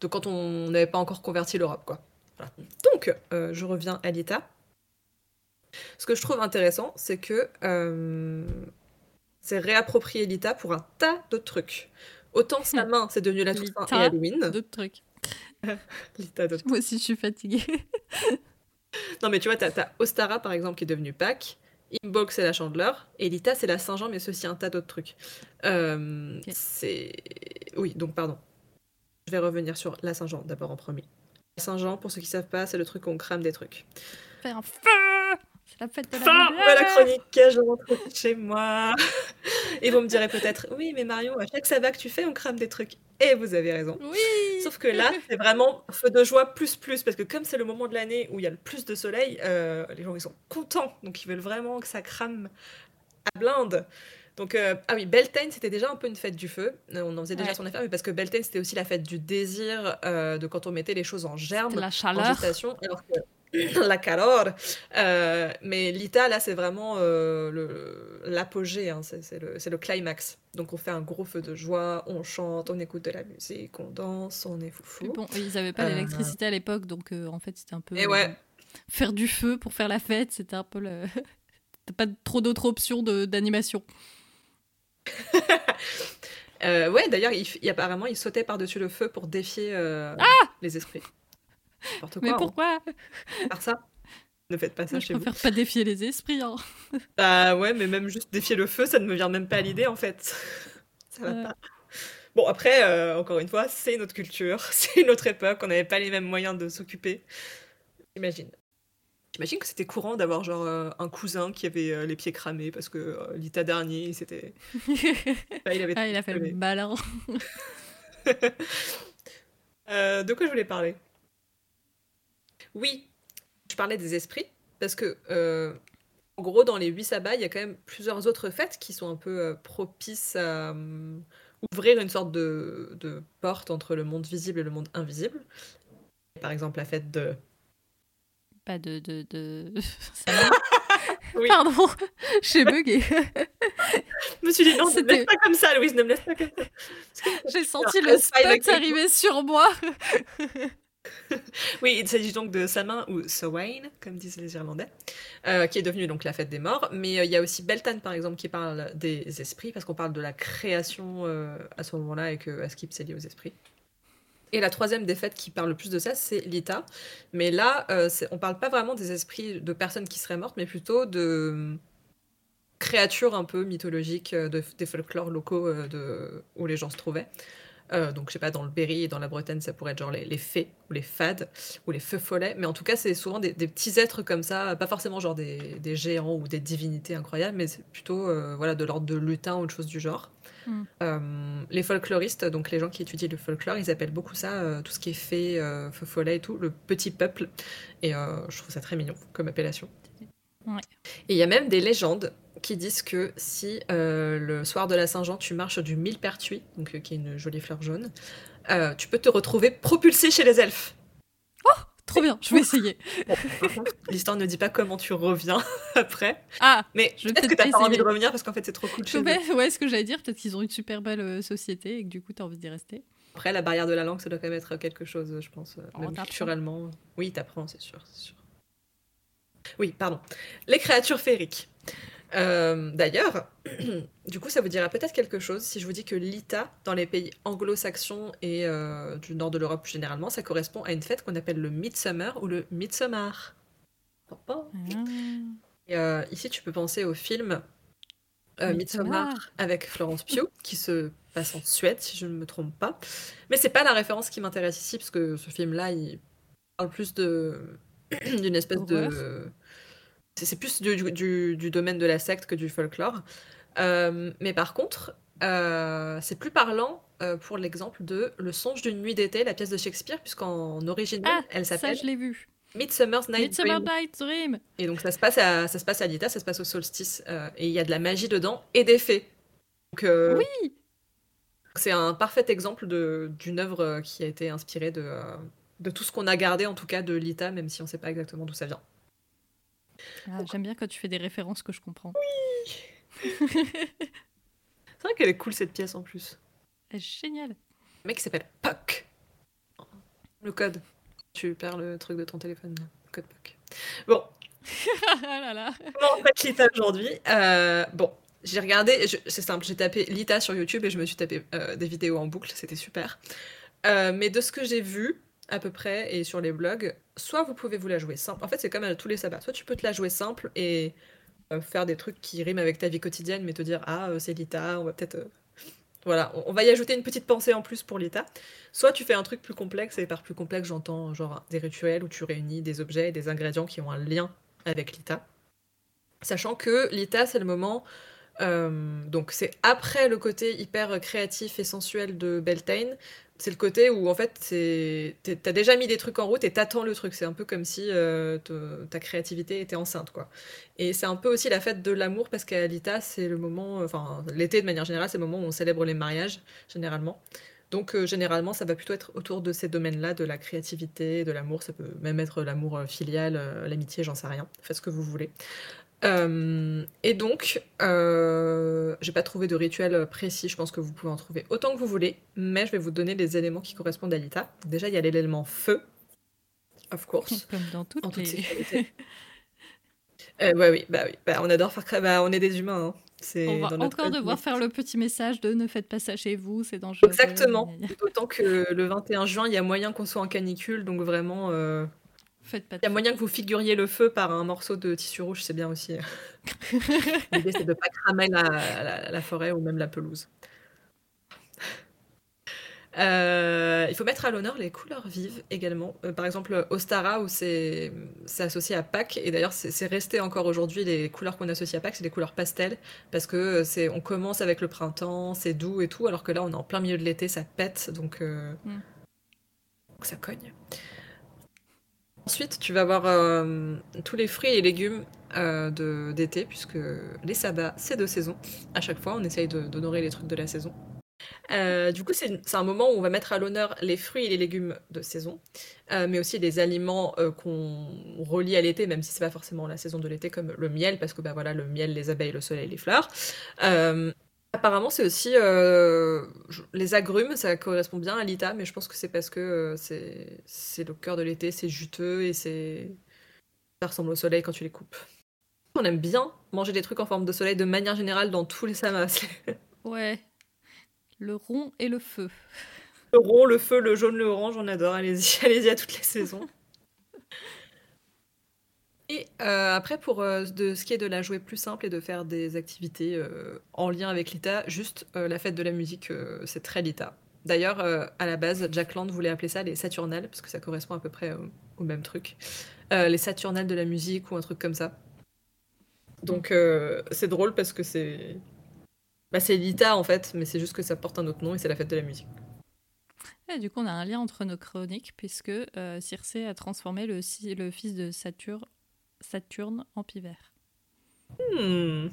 de quand on n'avait pas encore converti l'Europe, quoi. Donc, je reviens à l'État. Ce que je trouve intéressant, c'est que c'est réapproprier l'ITA pour un tas de trucs. Autant sa (laughs) main, c'est devenu la Toussaint et. Halloween. D'autres trucs. (laughs) L'ITA d'autres Moi aussi, je suis fatiguée. (laughs) Non, mais tu vois, t'as as Ostara, par exemple, qui est devenue Pâques. Imbolc, c'est la chandeleur. Et Lita, c'est la Saint-Jean, mais ceci un tas d'autres trucs. Euh. C'est. Oui, donc pardon. Je vais revenir sur la Saint-Jean d'abord en premier. La Saint-Jean, pour ceux qui savent pas, c'est le truc où on crame des trucs. Faire un feu C'est la fête de la Fin de la chronique, je rentre chez moi. Et vous me direz peut-être, oui, mais Marion, à chaque sabbat que tu fais, on crame des trucs. Et vous avez raison. Oui Sauf que là, c'est vraiment feu de joie plus plus, parce que comme c'est le moment de l'année où il y a le plus de soleil, euh, les gens ils sont contents, donc ils veulent vraiment que ça crame à blinde. Donc, euh, ah oui, Beltane, c'était déjà un peu une fête du feu. Euh, on en faisait déjà Ouais. son affaire, mais parce que Beltane, c'était aussi la fête du désir, euh, de quand on mettait les choses en germe, De la en chaleur. gestation, alors que (laughs) la calor. euh, mais Lita, là, c'est vraiment euh, l'apogée, hein, c'est le, le climax. Donc, on fait un gros feu de joie, on chante, on écoute de la musique, on danse, on est Mais foufou. bon, ils avaient pas Euh, l'électricité à l'époque, donc euh, en fait c'était un peu. Et ouais. faire du feu pour faire la fête, c'était un peu le. (laughs) T'as pas trop d'autres options d'animation. (laughs) Ouais, d'ailleurs, il, apparemment, il sautait par-dessus le feu pour défier euh, les esprits. Quoi. Mais hein. pourquoi? Faire ça Ne faites pas ça Moi, Je chez vous. préfère pas défier les esprits. hein. (laughs) Bah ouais, mais même juste défier le feu, ça ne me vient même pas à l'idée en fait. ça va Ouais. pas. Bon, après, euh, encore une fois, c'est notre culture, (laughs) c'est une autre époque, on n'avait pas les mêmes moyens de s'occuper. J'imagine. J'imagine que c'était courant d'avoir genre euh, un cousin qui avait euh, les pieds cramés parce que euh, l'état dernier, c'était. Bah, (laughs) il avait ah, il a fait le malin. Euh, de quoi je voulais parler? Oui, je parlais des esprits, parce que, euh, en gros, dans les huit sabbats, il y a quand même plusieurs autres fêtes qui sont un peu euh, propices à euh, ouvrir une sorte de, de porte entre le monde visible et le monde invisible. Par exemple, la fête de... Pas de. de, de... (laughs) (laughs) Oui. Pardon, (laughs) j'ai bugué. Je me suis dit, non, ne me laisse pas comme ça, Louise, ne me laisse pas comme ça. J'ai senti le spot arriver sur moi. Oui, il s'agit donc de Samin ou Samhain, comme disent les Irlandais, euh, qui est devenue donc la fête des morts. Mais euh, il y a aussi Beltane, par exemple, qui parle des esprits, parce qu'on parle de la création euh, à ce moment-là et que Askip c'est lié aux esprits. Et la troisième des fêtes qui parle le plus de ça, c'est Lita. Mais là, on parle pas vraiment des esprits de personnes qui seraient mortes, mais plutôt de créatures un peu mythologiques de, des folklores locaux où les gens se trouvaient. Euh, donc, je sais pas, dans le Berry et dans la Bretagne, ça pourrait être genre les, les fées ou les fades ou les feux follets. Mais en tout cas, c'est souvent des, des petits êtres comme ça, pas forcément genre des, des géants ou des divinités incroyables, mais c'est plutôt euh, voilà, de l'ordre de lutins ou de choses du genre. Mm. Euh, les folkloristes, donc les gens qui étudient le folklore, ils appellent beaucoup ça, tout ce qui est fées, feux follets et tout, le petit peuple. Et je trouve ça très mignon comme appellation. Ouais. Et il y a même des légendes qui disent que si euh, le soir de la Saint-Jean, tu marches du millepertuis, donc euh, qui est une jolie fleur jaune, euh, tu peux te retrouver propulsé chez les elfes. Trop bien, je vais essayer. Bon, par contre, (laughs) l'histoire ne dit pas comment tu reviens (laughs) après, Ah, mais Je peut-être que t'as pas envie de revenir parce qu'en fait c'est trop cool chez eux. ouais, ce que j'allais dire, peut-être qu'ils ont une super belle euh, société et que du coup t'as envie d'y rester. Après, la barrière de la langue, ça doit quand même être quelque chose, je pense, euh, Oh, même culturellement. Oui, t'apprends, c'est sûr, c'est sûr. Oui, pardon. Les créatures féeriques. Euh, D'ailleurs, (clears throat) du coup, ça vous dira peut-être quelque chose si je vous dis que l'Ita, dans les pays anglo-saxons et euh, du nord de l'Europe généralement, ça correspond à une fête qu'on appelle le Midsummer ou le Midsommar. Ah. Et, euh, ici, tu peux penser au film euh, Midsommar. Midsommar avec Florence Pugh, qui se passe en Suède, si je ne me trompe pas. Mais c'est pas la référence qui m'intéresse ici, parce que ce film-là, il parle plus de (clears throat) d'une espèce de. C'est plus du, du- du domaine de la secte que du folklore. Euh, mais par contre, euh, c'est plus parlant euh, pour l'exemple de Le songe d'une nuit d'été, la pièce de Shakespeare, puisqu'en original, Ah, elle ça s'appelle je l'ai vu. Midsummer's Night Midsummer Dream. Night Dream. Et donc ça se passe à ça se passe à Lita, ça se passe au solstice et il y a de la magie dedans et des fées. Donc Oui. c'est un parfait exemple d'une œuvre qui a été inspirée de de tout ce qu'on a gardé en tout cas de Lita même si on sait pas exactement d'où ça vient. Ah, J'aime bien quand tu fais des références que je comprends. (laughs) C'est vrai qu'elle est cool cette pièce en plus. Ah, Génial. Le mec s'appelle Puck. Le code. Tu perds le truc de ton téléphone. le Code Puck. Bon, (laughs) ah là là. Comment on fait Lita aujourd'hui Euh, Bon, j'ai regardé, je- c'est simple, j'ai tapé Lita sur YouTube et je me suis tapé euh, des vidéos en boucle, c'était super. Euh, mais de ce que j'ai vu, à peu près, et sur les blogs, soit vous pouvez vous la jouer simple. En fait, c'est comme à tous les sabbats. Soit tu peux te la jouer simple et euh, faire des trucs qui riment avec ta vie quotidienne, mais te dire ah euh, c'est Lita, on va peut-être euh, voilà, on- on va y ajouter une petite pensée en plus pour Lita. Soit tu fais un truc plus complexe, et par plus complexe j'entends genre des rituels où tu réunis des objets et des ingrédients qui ont un lien avec Lita. Sachant que Lita, c'est le moment. donc, c'est après le côté hyper créatif et sensuel de Beltane. C'est le côté où, en fait, t'as déjà mis des trucs en route et t'attends le truc. C'est un peu comme si euh, ta créativité était enceinte, quoi. Et c'est un peu aussi la fête de l'amour parce qu'à Lita, c'est le moment. Enfin, l'été de manière générale, c'est le moment où on célèbre les mariages, généralement. Donc, euh, généralement, ça va plutôt être autour de ces domaines-là, de la créativité, de l'amour. Ça peut même être l'amour euh, filial, euh, l'amitié, j'en sais rien. Faites ce que vous voulez. Euh, et donc, euh, j'ai pas trouvé de rituel précis, je pense que vous pouvez en trouver autant que vous voulez, mais je vais vous donner les éléments qui correspondent à Lita. Déjà, il y a l'élément feu, of course, (laughs) Comme dans toutes en toutes les. (laughs) Euh, ouais, oui, bah oui, bah, on adore faire... Bah, on est des humains, hein. On va dans notre encore devoir faire le petit message de ne faites pas ça chez vous, c'est dangereux. Exactement. D'autant que le 21 juin, il y a moyen qu'on soit en canicule, donc vraiment, euh, Faites pas de il y a moyen que vous figuriez le feu par un morceau de tissu rouge, c'est bien aussi. (laughs) L'idée, c'est de pas cramer la, la- la forêt ou même la pelouse. Euh, il faut mettre à l'honneur les couleurs vives également. Euh, par exemple, Ostara, où c'est associé à Pâques, et d'ailleurs, c'est resté encore aujourd'hui, les couleurs qu'on associe à Pâques, c'est des couleurs pastel, parce que c'est on commence avec le printemps, c'est doux et tout, alors que là, on est en plein milieu de l'été, ça pète, donc, euh, Mm. donc ça cogne. Ensuite, tu vas avoir euh, tous les fruits et légumes euh, d'été, puisque les sabbats, c'est de saison. À chaque fois, on essaye d'honorer les trucs de la saison. Euh, du coup, c'est un moment où on va mettre à l'honneur les fruits et les légumes de saison, mais aussi les aliments qu'on relie à l'été, même si c'est pas forcément la saison de l'été, comme le miel, parce que bah voilà, le miel, les abeilles, le soleil, les fleurs. Apparemment, c'est aussi euh, les agrumes, ça correspond bien à l'Ita, mais je pense que c'est parce que euh, c'est c'est le cœur de l'été, c'est juteux et c'est ça ressemble au soleil quand tu les coupes. On aime bien manger des trucs en forme de soleil de manière générale dans tous les samas. (laughs) Ouais. Le rond et le feu. Le rond, le feu, le jaune, le orange, on adore. Allez-y, (laughs) allez-y à toutes les saisons. Et euh, après, pour euh, de, ce qui est de la jouer plus simple et de faire des activités euh, en lien avec l'ITA, juste la fête de la musique, c'est très l'ITA. D'ailleurs, à la base, Jack Land voulait appeler ça les Saturnales, parce que ça correspond à peu près au, même truc. Les Saturnales de la musique ou un truc comme ça. Donc c'est drôle parce que c'est... Bah, c'est l'ITA en fait, mais c'est juste que ça porte un autre nom et c'est la fête de la musique. Du coup, on a un lien entre nos chroniques, puisque Circé a transformé le fils de Saturne, Saturne en pivert. Hmm.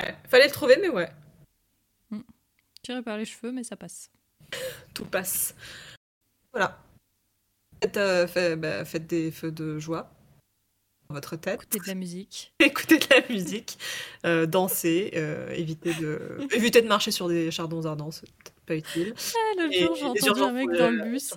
Ouais, Fallait le trouver, mais ouais, Tiré par les cheveux, mais ça passe. (laughs) tout passe. Voilà. Faites, euh, fait- bah, faites des feux de joie dans votre tête. Écoutez de la musique. (laughs) Écoutez de la musique, euh, dansez, euh, évitez, de... (laughs) évitez de marcher sur des chardons ardents, c'est pas utile. Ah, le jour, urgences, un mec faut, dans euh, le bus.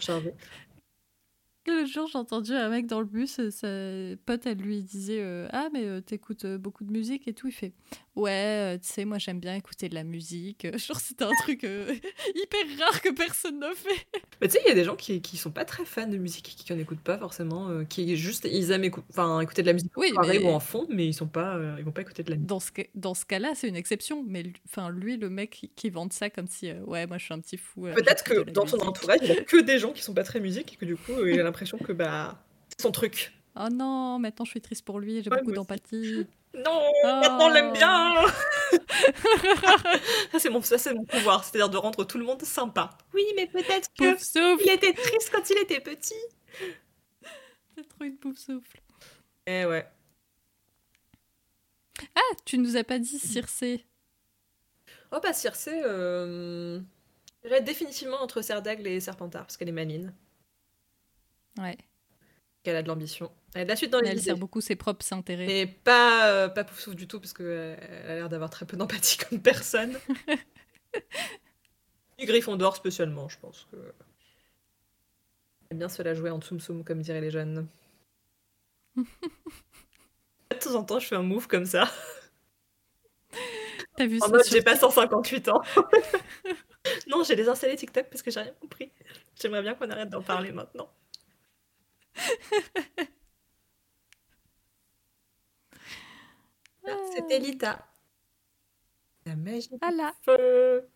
Le jour, j'ai entendu un mec dans le bus, euh, sa pote, elle lui disait euh, Ah, mais euh, t'écoutes beaucoup de musique et tout. Il fait Ouais, euh, tu sais, moi j'aime bien écouter de la musique. Euh, (laughs) Genre, c'était un truc euh, (laughs) hyper rare que personne n'a fait. Mais tu sais, il y a des gens qui, qui sont pas très fans de musique, qui n'en écoutent pas forcément, euh, qui juste, ils aiment écou- écouter de la musique en Oui, soirée mais- ou en fond, mais ils sont pas, ils vont pas écouter de la musique. Dans ce, dans ce cas-là, c'est une exception. Mais lui- enfin, lui, le mec qui, qui vante ça comme si Ouais, moi je suis un petit fou. Peut-être que dans son entourage, il y a que des gens qui sont pas très musique et que du coup, il a (laughs) l'impression que bah, c'est son truc. Oh non, maintenant je suis triste pour lui, j'ai Ouais, beaucoup d'empathie. Non, maintenant on l'aime Oh. bien. (laughs) ça c'est mon, ça c'est mon pouvoir, c'est-à-dire de rendre tout le monde sympa. Oui, mais peut-être que Pouf souffle il était triste quand il était petit. T'as trop une pouf souffle. Eh ouais. Ah, tu nous as pas dit Circé. Oh bah Circé, euh... je dirais définitivement entre Serdagle et Serpentard parce qu'elle est maline, Ouais. Qu'elle a de l'ambition. Elle a de la suite dans les elle idées. sert beaucoup ses propres intérêts. Mais pas, euh, pas Poufsouffle du tout, parce qu'elle a l'air d'avoir très peu d'empathie (laughs) comme personne. (laughs) Et Gryffondor spécialement, je pense que. J'aime bien se la jouer en tsum tsum, comme diraient les jeunes. (laughs) de temps en temps, je fais un move comme ça. T'as vu En ça mode, sur j'ai pas 158 ans. Non, j'ai désinstallé TikTok parce que j'ai rien compris. J'aimerais bien qu'on arrête d'en parler maintenant. (laughs) C'était Lita. La magie du Voilà. feu.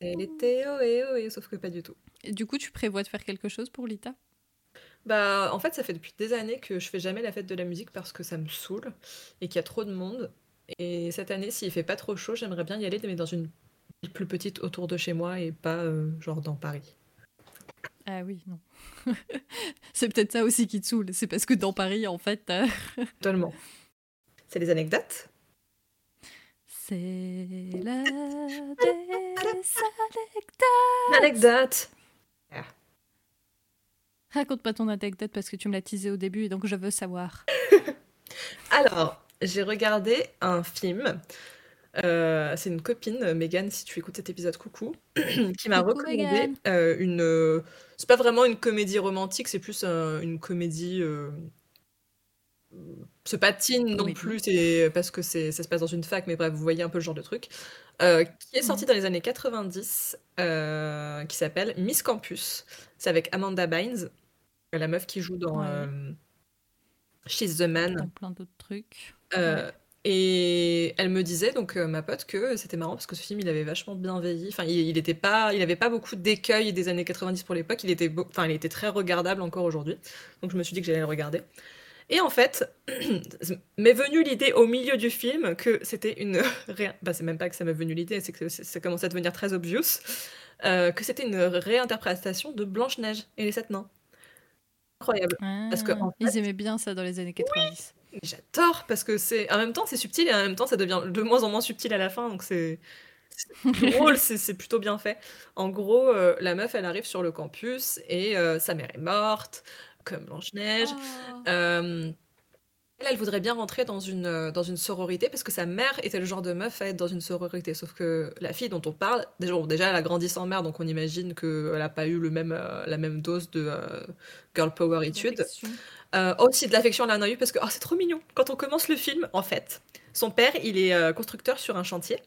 Elle était ohé ohé, sauf que pas du tout. Et du coup, tu prévois de faire quelque chose pour Lita? Bah, en fait, ça fait depuis des années que je fais jamais la fête de la musique parce que ça me saoule et qu'il y a trop de monde. Et cette année, s'il fait pas trop chaud, j'aimerais bien y aller, mais dans une ville plus petite autour de chez moi et pas euh, genre dans Paris. Ah oui, non. (laughs) c'est peut-être ça aussi qui te saoule. C'est parce que dans Paris, en fait, euh, (laughs) Totalement. C'est les anecdotes? C'est la (laughs) des anecdotes. Anecdotes Raconte pas ton anecdote parce que tu me l'as teasé au début et donc je veux savoir. Alors, j'ai regardé un film. Euh, c'est une copine, Megan, si tu écoutes cet épisode, coucou, (clears throat) qui m'a Coucou, recommandé euh, une. euh, c'est pas vraiment une comédie romantique, c'est plus euh, une comédie. euh, se patine non Comédie. plus, c'est parce que c'est ça se passe dans une fac, mais bref, vous voyez un peu le genre de truc. Euh, qui est sorti Mhm. dans les années 90, euh, qui s'appelle Miss Campus. C'est avec Amanda Bynes, la meuf qui joue dans Ouais. euh, She's the Man. Dans plein d'autres trucs. Euh, Et elle me disait, donc euh, ma pote, que c'était marrant parce que ce film, il avait vachement bien vieilli. Enfin, il, il était pas, il avait pas beaucoup d'écueils des années 90 pour l'époque. Il était, beau- enfin, il était très regardable encore aujourd'hui. Donc je me suis dit que j'allais le regarder. Et en fait, (clears throat) m'est venue l'idée au milieu du film que c'était une, (laughs) ré- bah, c'est même pas que ça m'est venu l'idée, c'est que ça commençait à devenir très obvious, euh, que c'était une réinterprétation de Blanche Neige et les sept nains. Incroyable. Parce que, Ah, Ils aimaient bien ça dans les années 90. Mais J'adore parce que c'est en même temps c'est subtil et en même temps ça devient de moins en moins subtil à la fin donc c'est (laughs) drôle, c'est c'est plutôt bien fait. En gros, euh, la meuf elle arrive sur le campus et euh, sa mère est morte comme Blanche-Neige. Oh. Euh, elle, elle voudrait bien rentrer dans une, euh, dans une sororité parce que sa mère était le genre de meuf à être dans une sororité. Sauf que la fille dont on parle, déjà, bon, déjà elle a grandi sans mère donc on imagine qu'elle n'a pas eu le même, euh, la même dose de euh, girl power étude. Euh, aussi de l'affection, elle en a eu parce que oh, c'est trop mignon. Quand on commence le film, en fait, son père, il est constructeur sur un chantier.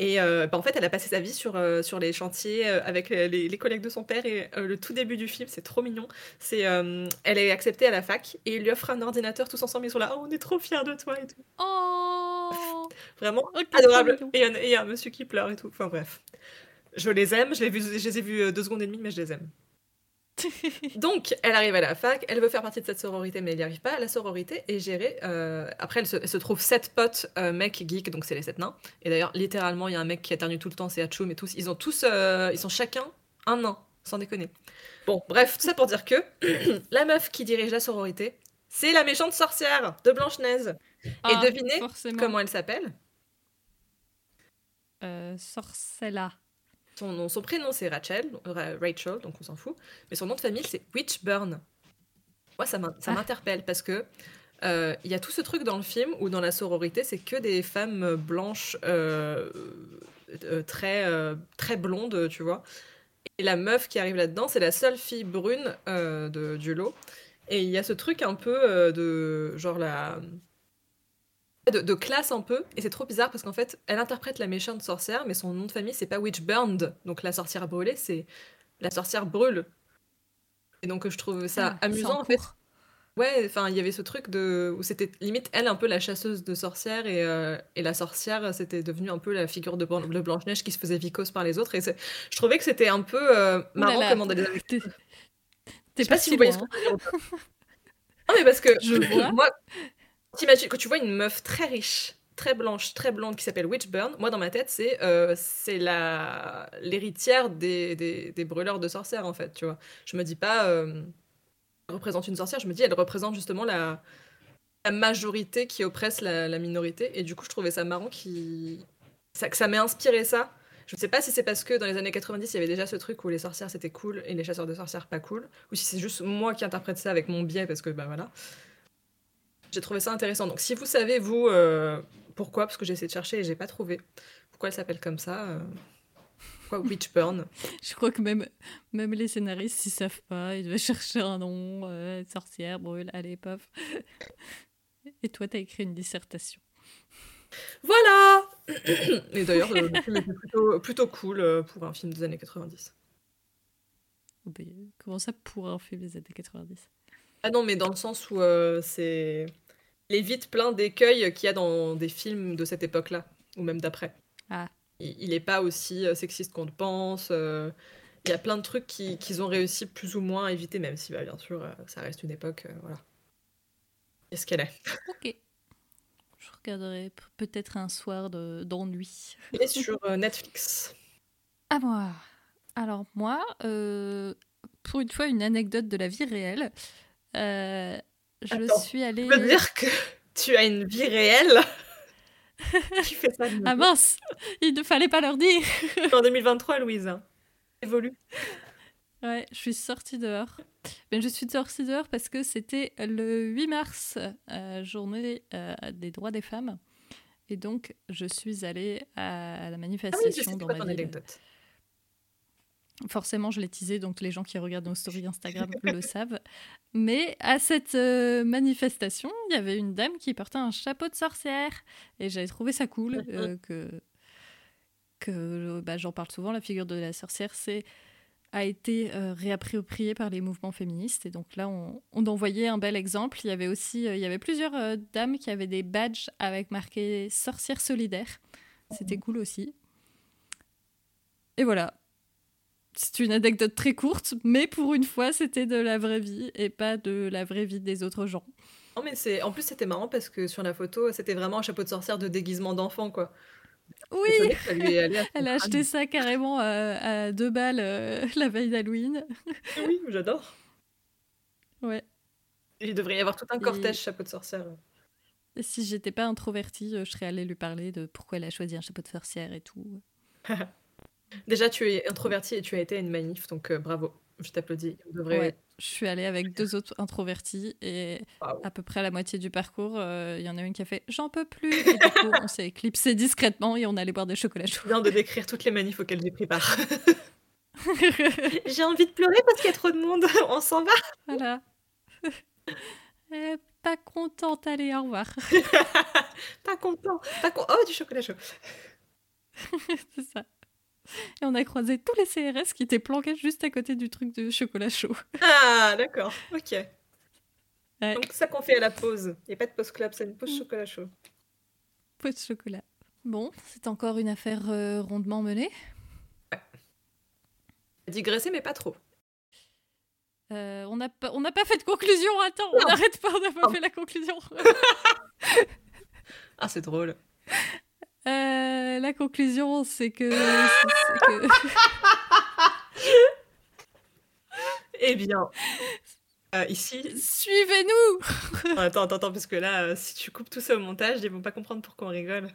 Et euh, bah, en fait, elle a passé sa vie sur, euh, sur les chantiers euh, avec les, collègues de son père. Et le tout début du film, c'est trop mignon. C'est, elle est acceptée à la fac et il lui offre un ordinateur tous ensemble. Ils sont là, oh, on est trop fiers de toi et tout. Oh (laughs) Vraiment adorable. Et il y, a- y un monsieur qui pleure et tout. Enfin bref. Je les aime, je, l'ai vu, je les ai vus deux secondes et demie, mais je les aime. (laughs) Donc, elle arrive à la fac, elle veut faire partie de cette sororité, mais elle n'y arrive pas. La sororité est gérée. euh, après, elle se, elle se trouve sept potes euh, mecs geeks, donc c'est les sept nains. Et d'ailleurs, littéralement, il y a un mec qui éternue tout le temps, c'est Hachoum et tous. Ils ont tous, euh, ils sont chacun un nain, sans déconner. Bon, bref, tout ça pour dire que (clears throat) la meuf qui dirige la sororité, c'est la méchante sorcière de Blanche-Neige. Ah, et devinez forcément. comment elle s'appelle? Sorcella. Son, nom, son prénom, c'est Rachel, Ra- Rachel, donc on s'en fout. Mais son nom de famille, c'est Witchburn. Moi, ça Ah. m'interpelle parce que euh, il y a tout ce truc dans le film où dans la sororité, c'est que des femmes blanches euh, euh, très, euh, très blondes, tu vois. Et la meuf qui arrive là-dedans, c'est la seule fille brune euh, de, du lot. Et il y a ce truc un peu euh, de genre la. De, de classe un peu, et c'est trop bizarre parce qu'en fait, elle interprète la méchante sorcière, mais son nom de famille c'est pas Witchburned, donc la sorcière brûlée, c'est la sorcière brûle. Et donc je trouve ça Ah, amusant en en fait. Ouais, enfin, il y avait ce truc de où c'était limite elle un peu la chasseuse de sorcières et, euh, et la sorcière c'était devenu un peu la figure de, Blan- de Blanche Neige qui se faisait vicose par les autres et je trouvais que c'était un peu euh, marrant les- T'es pas pas si vous voyez ce que je veux dire ou pas. Non mais parce que Je vois. moi quand tu vois une meuf très riche très blanche très blonde qui s'appelle Witchburn moi dans ma tête c'est euh, c'est la l'héritière des, des, des brûleurs de sorcières en fait tu vois. Je me dis pas euh, représente une sorcière je me dis elle représente justement la la majorité qui oppresse la, minorité. Et du coup je trouvais ça marrant que ça m'ait inspiré ça. Je ne sais pas si c'est parce que dans les années 90 il y avait déjà ce truc où les sorcières c'était cool et les chasseurs de sorcières pas cool ou si c'est juste moi qui interprète ça avec mon biais parce que bah voilà j'ai trouvé ça intéressant donc si vous savez vous euh, pourquoi parce que j'ai essayé de chercher et j'ai pas trouvé pourquoi elle s'appelle comme ça euh, pourquoi Witchburn? (laughs) Je crois que même, même les scénaristes, ils savent pas. Ils devaient chercher un nom. euh, sorcière, brûle, allez, paf. (laughs) Et toi, t'as écrit une dissertation. Voilà (clears throat) Et d'ailleurs, le film était plutôt, plutôt cool euh, pour un film des années 90. Oh, ben, comment ça pour un film des années 90 Ah non, mais dans le sens où euh, c'est. Il est vite plein d'écueils qu'il y a dans des films de cette époque-là, ou même d'après. Ah. Il il est pas aussi euh, sexiste qu'on le pense. euh, Il y a plein de trucs qui- qu'ils ont réussi plus ou moins à éviter, même si, bah, bien sûr, euh, ça reste une époque. euh, voilà. Qu'est-ce qu'elle est? Ok. Je regarderai peut-être un soir de- d'ennui. Il est sur euh, Netflix. À moi. Alors moi, pour une fois, une anecdote de la vie réelle. Euh, je Attends, suis allée... Tu veux dire que tu as une vie réelle (laughs) qui fait ça Ah mince Il ne fallait pas leur dire en 2023, Louise hein. Évolue. Ouais, je suis sortie dehors. Mais je suis sortie dehors parce que c'était le 8 mars, euh, journée euh, des droits des femmes. Et donc, je suis allée à la Ah oui, je manifestation sais dans pas ma ton ville. anecdote? Forcément, je l'ai teasé, donc les gens qui regardent nos stories Instagram (laughs) le savent. Mais à cette euh, manifestation, il y avait une dame qui portait un chapeau de sorcière. Et j'avais trouvé ça cool (laughs) euh, que, que bah, j'en parle souvent. La figure de la sorcière c'est, a été euh, réappropriée par les mouvements féministes. Et donc là, on, on en voyait un bel exemple. Il y avait aussi il y avait plusieurs dames qui avaient des badges avec marqué sorcière solidaire. C'était cool aussi. Et voilà. C'est une anecdote très courte, mais pour une fois, c'était de la vraie vie et pas de la vraie vie des autres gens. Non, mais c'est... En plus, c'était marrant parce que sur la photo, c'était vraiment un chapeau de sorcière de déguisement d'enfant, quoi. Oui, (laughs) elle a acheté ça carrément à, à deux balles euh, (laughs) la veille d'Halloween. Oui, j'adore. Ouais. Il devrait y avoir tout un Et- cortège chapeau de sorcière. Et si j'étais pas introvertie, euh, je serais allée lui parler de pourquoi elle a choisi un chapeau de sorcière et tout. (laughs) Déjà, tu es introvertie et tu as été à une manif, donc euh, bravo. Je t'applaudis. Devrait... Ouais. Je suis allée avec deux autres introvertis et à peu près à la moitié du parcours, euh, il y en a une qui a fait J'en peux plus. Et du coup, on s'est éclipsé discrètement et on allait boire des chocolats chauds. Je viens de décrire toutes les manifs auxquelles j'ai pris part. (laughs) j'ai envie de pleurer parce qu'il y a trop de monde. On s'en va. Voilà. (laughs) Eh, pas contente, allez, au revoir. (laughs) Pas content. Pas con- Oh, du chocolat chaud. C'est ça. Et on a croisé tous les CRS qui étaient planqués juste à côté du truc de chocolat chaud. (laughs) Ah, d'accord. Ok. Ouais. Donc, ça qu'on fait à la pause. Il n'y a pas de pause club, c'est une pause chocolat chaud. De chocolat. Bon, c'est encore une affaire euh, rondement menée. Digresser, mais pas trop. Euh, on n'a pas, on n'a pas fait de conclusion, attends, on n'arrête pas, on n'a pas Non. fait la conclusion. (laughs) Ah, c'est drôle. La conclusion, c'est que, (laughs) Eh bien, euh, ici. Suivez-nous Attends, attends, attends, parce que là, euh, si tu coupes tout ça au montage, ils vont pas comprendre pourquoi on rigole.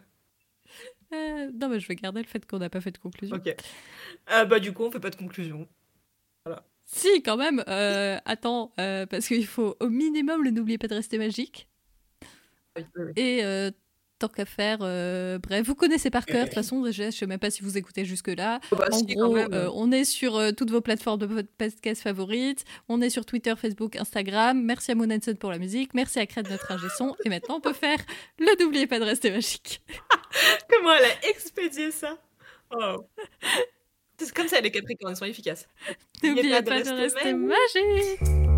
Euh, Non, mais je vais garder le fait qu'on n'a pas fait de conclusion. Ok. Bah, du coup, on fait pas de conclusion. Si, quand même. attends, parce qu'il faut au minimum le n'oubliez pas de rester magique. Oui, oui, oui. Et tant qu'à faire, euh, bref, vous connaissez par cœur. De toute façon, déjà, je sais même pas si vous écoutez jusque-là. Oh, bah, En gros, euh, on est sur euh, toutes vos plateformes de pod- podcast favorites. On est sur Twitter, Facebook, Instagram. Merci à Monenson pour la musique. Merci à Cred, notre ingé son. Et maintenant, on peut faire le n'oubliez pas de rester magique. (laughs) Comment elle a expédié ça? Oh. C'est comme ça, les Capricornes sont efficaces. N'oubliez pas, de rester magique.